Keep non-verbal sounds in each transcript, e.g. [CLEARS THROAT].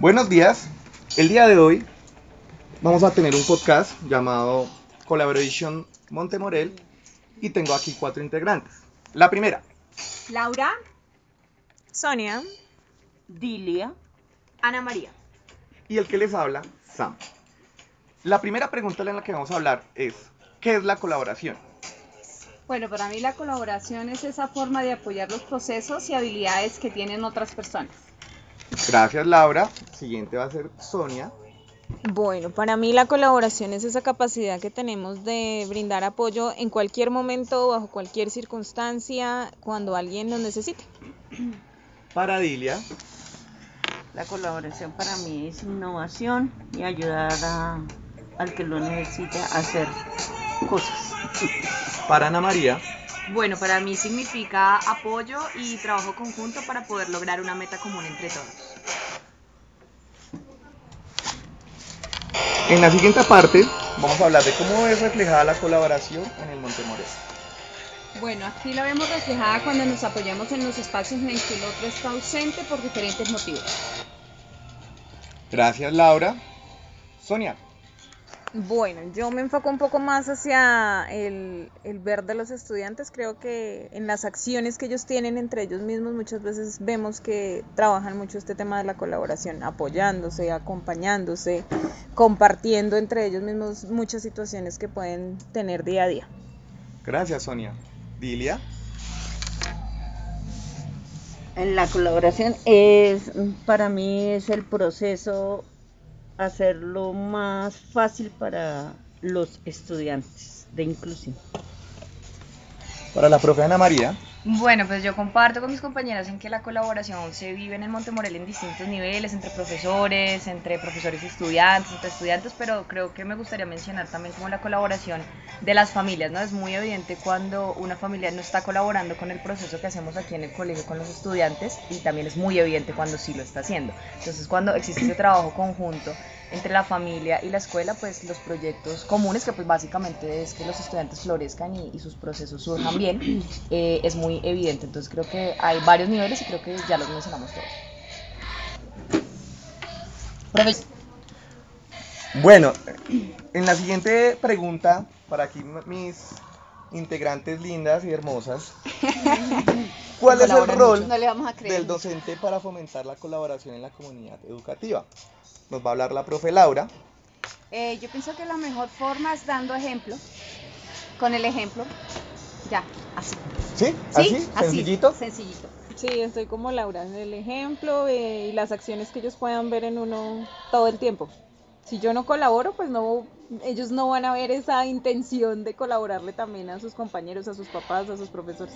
Buenos días. El día de hoy vamos a tener un podcast llamado Collaboration Montemorel y tengo aquí cuatro integrantes. La primera, Laura, Sonia. Dilia. Ana María. y el que les habla, Sam. La primera pregunta en la que vamos a hablar es, ¿qué es la colaboración? Bueno, para mí la colaboración es esa forma de apoyar los procesos y habilidades que tienen otras personas. Gracias Laura. Siguiente va a ser Sonia. Bueno, para mí la colaboración es esa capacidad que tenemos de brindar apoyo en cualquier momento, bajo cualquier circunstancia, cuando alguien nos necesite. Para Dilia. La colaboración para mí es innovación y ayudar a- al que lo necesite a hacer cosas. Para Ana María. Bueno, para mí significa apoyo y trabajo conjunto para poder lograr una meta común entre todos. En la siguiente parte vamos a hablar de cómo es reflejada la colaboración en el Montemorel. Bueno, aquí la vemos reflejada cuando nos apoyamos en los espacios en el que el otro está ausente por diferentes motivos. Gracias Laura. Sonia. Bueno, yo me enfoco un poco más hacia el, el ver de los estudiantes. Creo que en las acciones que ellos tienen entre ellos mismos muchas veces vemos que trabajan mucho este tema de la colaboración, apoyándose, acompañándose, compartiendo entre ellos mismos muchas situaciones que pueden tener día a día. Gracias Sonia. Dilia. En la colaboración es, para mí es el proceso hacerlo más fácil para los estudiantes de inclusión. Para la profe Ana María. Bueno, pues yo comparto con mis compañeras en que la colaboración se vive en el Montemorel en distintos niveles, entre profesores, entre profesores y estudiantes, entre estudiantes, pero creo que me gustaría mencionar también como la colaboración de las familias, ¿no? Es muy evidente cuando una familia no está colaborando con el proceso que hacemos aquí en el colegio con los estudiantes y también es muy evidente cuando sí lo está haciendo. Entonces, cuando existe ese trabajo conjunto entre la familia y la escuela, pues los proyectos comunes, que pues básicamente es que los estudiantes florezcan y, y sus procesos surjan bien, [CLEARS THROAT] eh, es muy evidente. Entonces creo que hay varios niveles y creo que ya los mencionamos todos. Profes- Bueno, en la siguiente pregunta, para aquí mis integrantes lindas y hermosas, [LAUGHS] ¿cuál es el rol del docente para fomentar la colaboración en la comunidad educativa? Nos va a hablar la profe Laura. Eh, yo pienso que la mejor forma es dando ejemplo. Con el ejemplo, ya, así. ¿Sí? ¿Sí? ¿Así? Así, ¿Sencillito? Sencillito. Sí, estoy como Laura, en el ejemplo eh, y las acciones que ellos puedan ver en uno todo el tiempo. Si yo no colaboro, pues no, ellos no van a ver esa intención de colaborarle también a sus compañeros, a sus papás, a sus profesores.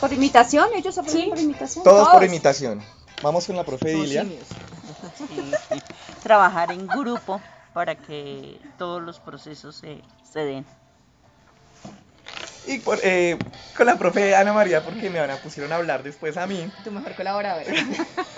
Por imitación, ellos aprenden Sí. por imitación. Todos por imitación. Vamos con la profe Dilia. Sí, Trabajar en grupo para que todos los procesos se, se den. Y por- eh, con la profe Ana María, porque me van a pusieron a hablar después a mí. tu mejor colaborador. [LAUGHS]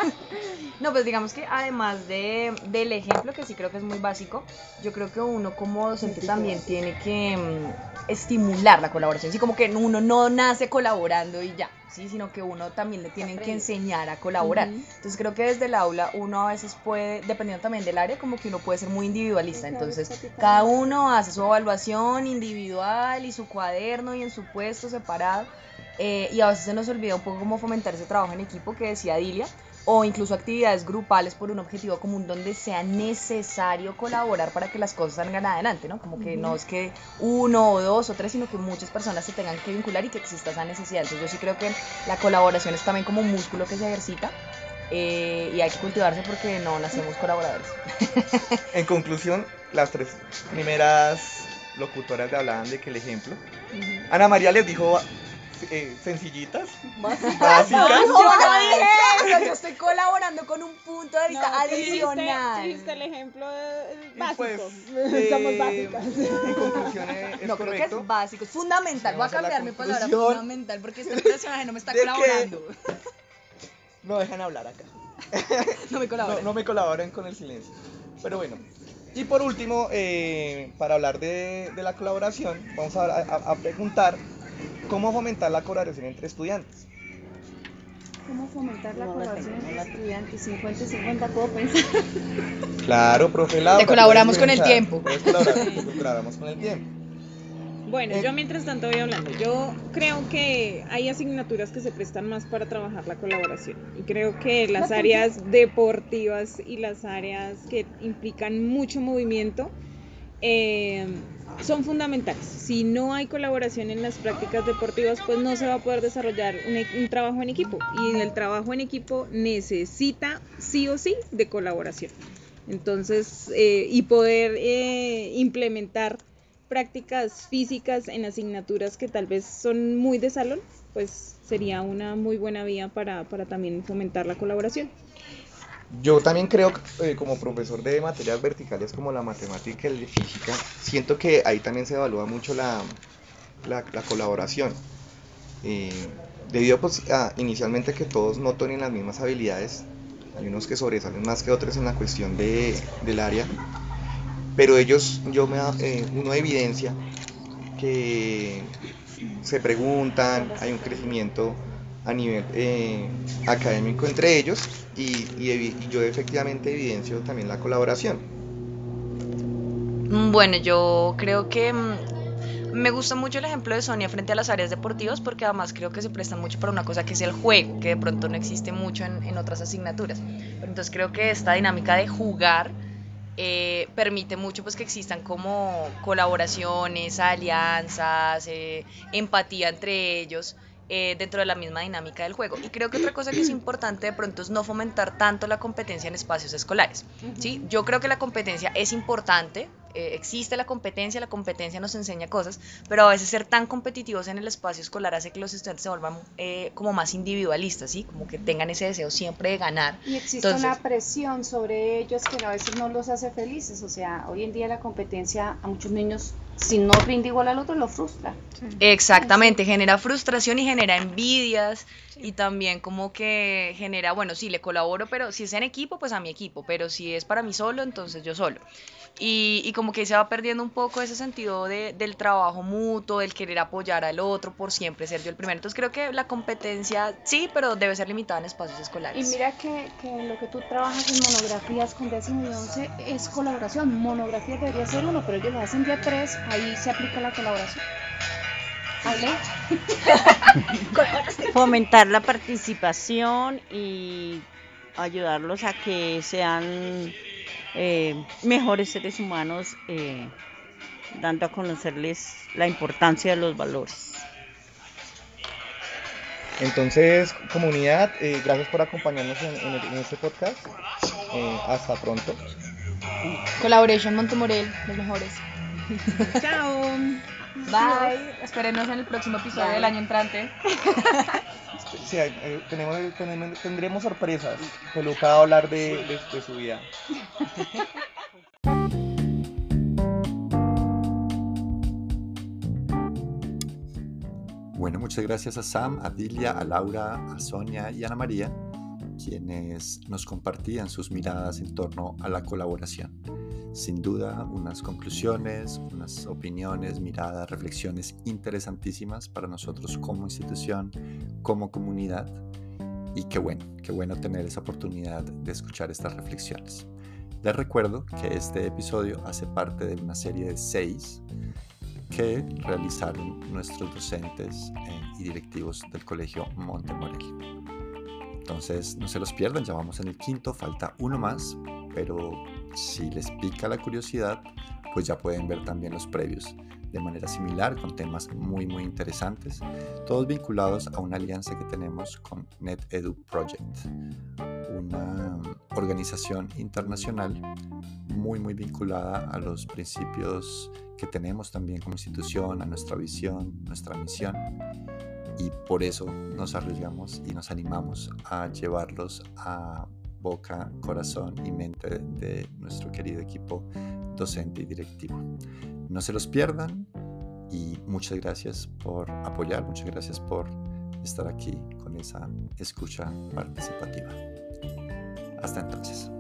no, pues digamos que además de, del ejemplo, que sí creo que es muy básico, yo creo que uno como docente también tiene que mm, estimular la colaboración. Así como que uno no nace colaborando y ya, ¿sí? sino que uno también le tienen que enseñar a colaborar. Ujú. Entonces creo que desde el aula uno a veces puede, dependiendo también del área, como que uno puede ser muy individualista. Entonces cada uno hace su evaluación individual y su cuaderno y en su puesto separado. eh, y a veces se nos olvida un poco cómo fomentar ese trabajo en equipo que decía Dilia, o incluso actividades grupales por un objetivo común donde sea necesario colaborar para que las cosas salgan adelante, ¿no? Como que no es que uno o dos o tres, sino que muchas personas se tengan que vincular y que exista esa necesidad. Entonces yo sí creo que la colaboración es también como un músculo que se ejercita eh, y hay que cultivarse porque no nacemos colaboradores. [LAUGHS] En conclusión, las tres primeras locutoras hablaban de que el ejemplo. Ana María les dijo eh, sencillitas, básicas. Yo no dije eso, yo estoy colaborando con un punto de vista No, adicional. dijiste el ejemplo básico. pues, [LAUGHS] Somos eh, básicas. En conclusión, eh, es no, creo que correcto. es básico, es fundamental. Voy a cambiar mi palabra [LAUGHS] fundamental porque este personaje no me está colaborando. [LAUGHS] No dejan hablar acá. No me colabora. No, no me colaboran con el silencio. Pero bueno. Y por último, eh, para hablar de, de la colaboración, vamos a, a- a preguntar cómo fomentar la colaboración entre estudiantes. cómo fomentar la colaboración entre estudiantes, 50 y 50, puedo pensar. Claro, profe Laura. Te colaboramos con el tiempo. puedes colaborar, colaboramos con el tiempo. Bueno, Eh, yo mientras tanto voy hablando. Yo creo que hay asignaturas que se prestan más para trabajar la colaboración. Y creo que las áreas deportivas y las áreas que implican mucho movimiento eh, son fundamentales. Si no hay colaboración en las prácticas deportivas, pues no se va a poder desarrollar un, e- un trabajo en equipo. Y el trabajo en equipo necesita sí o sí de colaboración. Entonces, eh, y poder eh, implementar prácticas físicas en asignaturas que tal vez son muy de salón, pues sería una muy buena vía para, para también fomentar la colaboración. Yo también creo, eh, como profesor de materias verticales como la matemática y la física, siento que ahí también se evalúa mucho la, la, la colaboración. Eh, debido pues, a inicialmente que todos no tienen las mismas habilidades, hay unos que sobresalen más que otros en la cuestión de, del área, pero ellos, yo me, eh, uno evidencia que se preguntan, hay un crecimiento a nivel eh, académico entre ellos y, y y yo efectivamente evidencio también la colaboración. Mm, Bueno, yo creo que mm, me gusta mucho el ejemplo de Sonia frente a las áreas deportivas porque además creo que se prestan mucho para una cosa que es el juego, que de pronto no existe mucho en, en otras asignaturas. Pero entonces creo que esta dinámica de jugar eh, permite mucho pues que existan como colaboraciones, alianzas, eh, empatía entre ellos eh, dentro de la misma dinámica del juego. Y creo que otra cosa que es importante de pronto es no fomentar tanto la competencia en espacios escolares. ¿sí? Yo creo que la competencia es importante, eh, existe la competencia, la competencia nos enseña cosas, pero a veces ser tan competitivos en el espacio escolar hace que los estudiantes se vuelvan eh, como más individualistas, ¿sí? como que tengan ese deseo siempre de ganar. Y existe Entonces- una presión sobre ellos que a veces no los hace felices. O sea, hoy en día la competencia a muchos niños, si no rinde igual al otro, lo frustra. Exactamente, genera frustración y genera envidias y también como que genera, bueno, sí, le colaboro, pero si es en equipo, pues a mi equipo, pero si es para mí solo, entonces yo solo. Y, y como que se va perdiendo un poco ese sentido de, del trabajo mutuo, del querer apoyar al otro por siempre ser yo el primero. Entonces creo que la competencia sí, pero debe ser limitada en espacios Y escolares. mira que, que lo que tú trabajas en monografías con décimo y once es colaboración. Monografía debería ser uno, pero ellos lo hacen día tres, ahí se aplica la colaboración. [LAUGHS] [LAUGHS] Fomentar la participación y ayudarlos a que sean eh, mejores seres humanos, eh, dando a conocerles la importancia de los valores. Entonces, comunidad, eh, gracias por acompañarnos en, en el- en este podcast. Eh, hasta pronto. Collaboration Montemorel, los mejores. [LAUGHS] Chao. Bye. Espérenos en el próximo episodio del año entrante. [LAUGHS] Sí, eh, tenemos, tendremos sorpresas. Peluca va a hablar de, de- de su vida. Bueno, muchas gracias a Sam, a Dilia, a Laura, a Sonia y a Ana María, quienes nos compartían sus miradas en torno a la colaboración. Sin duda, unas conclusiones, unas opiniones, miradas, reflexiones interesantísimas para nosotros como institución, como comunidad. Y qué bueno, qué bueno tener esa oportunidad de escuchar estas reflexiones. Les recuerdo que este episodio hace parte de una serie de seis que realizaron nuestros docentes eh, y directivos del Colegio Montemorel. Entonces, no se los pierdan, ya vamos en el quinto, falta uno más, pero si les pica la curiosidad, pues ya pueden ver también los previos de manera similar con temas muy muy interesantes, todos vinculados a una alianza que tenemos con NetEdu Project, una organización internacional muy muy vinculada a los principios que tenemos también como institución, a nuestra visión, nuestra misión y por eso nos arriesgamos y nos animamos a llevarlos a boca, corazón y mente de nuestro querido equipo docente y directivo. No se los pierdan y muchas gracias por apoyar, muchas gracias por estar aquí con esa escucha participativa. Hasta entonces.